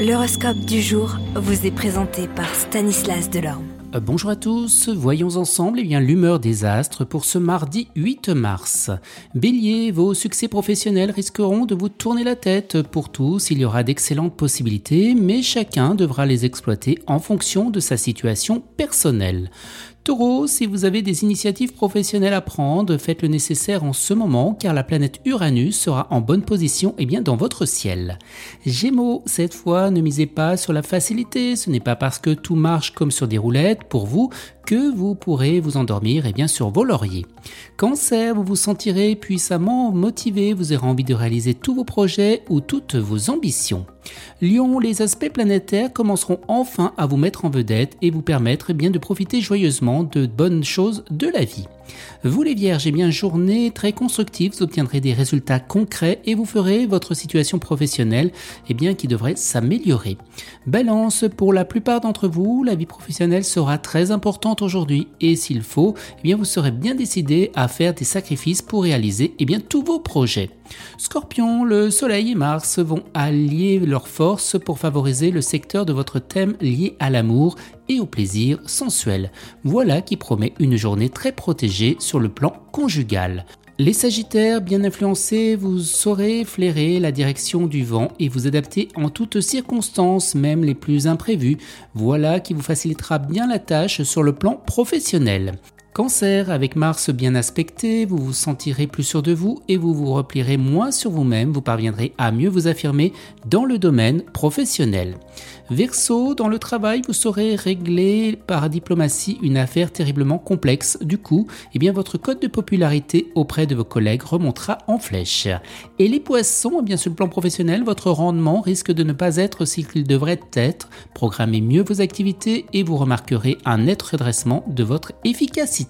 L'horoscope du jour vous est présenté par Stanislas Delorme. Euh, bonjour à tous, voyons ensemble eh l'humeur des astres pour ce mardi 8 mars. Bélier, vos succès professionnels risqueront de vous tourner la tête. Pour tous, il y aura d'excellentes possibilités, mais chacun devra les exploiter en fonction de sa situation personnelle. Taureau, si vous avez des initiatives professionnelles à prendre, faites le nécessaire en ce moment car la planète Uranus sera en bonne position et bien dans votre ciel. Gémeaux, cette fois ne misez pas sur la facilité, ce n'est pas parce que tout marche comme sur des roulettes pour vous que vous pourrez vous endormir et bien sur vos lauriers. Cancer, vous vous sentirez puissamment motivé, vous aurez envie de réaliser tous vos projets ou toutes vos ambitions. Lion, les aspects planétaires commenceront enfin à vous mettre en vedette et vous permettre eh bien de profiter joyeusement de bonnes choses de la vie. Vous les vierges, eh bien journée très constructive, vous obtiendrez des résultats concrets et vous ferez votre situation professionnelle eh qui devrait s'améliorer. Balance, pour la plupart d'entre vous, la vie professionnelle sera très importante aujourd'hui et s'il faut, eh vous serez bien décidé à faire des sacrifices pour réaliser eh tous vos projets. Scorpion, le Soleil et Mars vont allier leurs forces pour favoriser le secteur de votre thème lié à l'amour et au plaisir sensuel. Voilà qui promet une journée très protégée sur le plan conjugal. Les Sagittaires, bien influencés, vous saurez flairer la direction du vent et vous adapter en toutes circonstances, même les plus imprévues. Voilà qui vous facilitera bien la tâche sur le plan professionnel. Cancer, avec Mars bien aspecté, vous vous sentirez plus sûr de vous et vous vous replierez moins sur vous-même, vous parviendrez à mieux vous affirmer dans le domaine professionnel. Verseau, dans le travail, vous saurez régler par diplomatie une affaire terriblement complexe. Du coup, eh bien, votre code de popularité auprès de vos collègues remontera en flèche. Et les poissons, eh bien, sur le plan professionnel, votre rendement risque de ne pas être ce qu'il devrait être. Programmez mieux vos activités et vous remarquerez un net redressement de votre efficacité.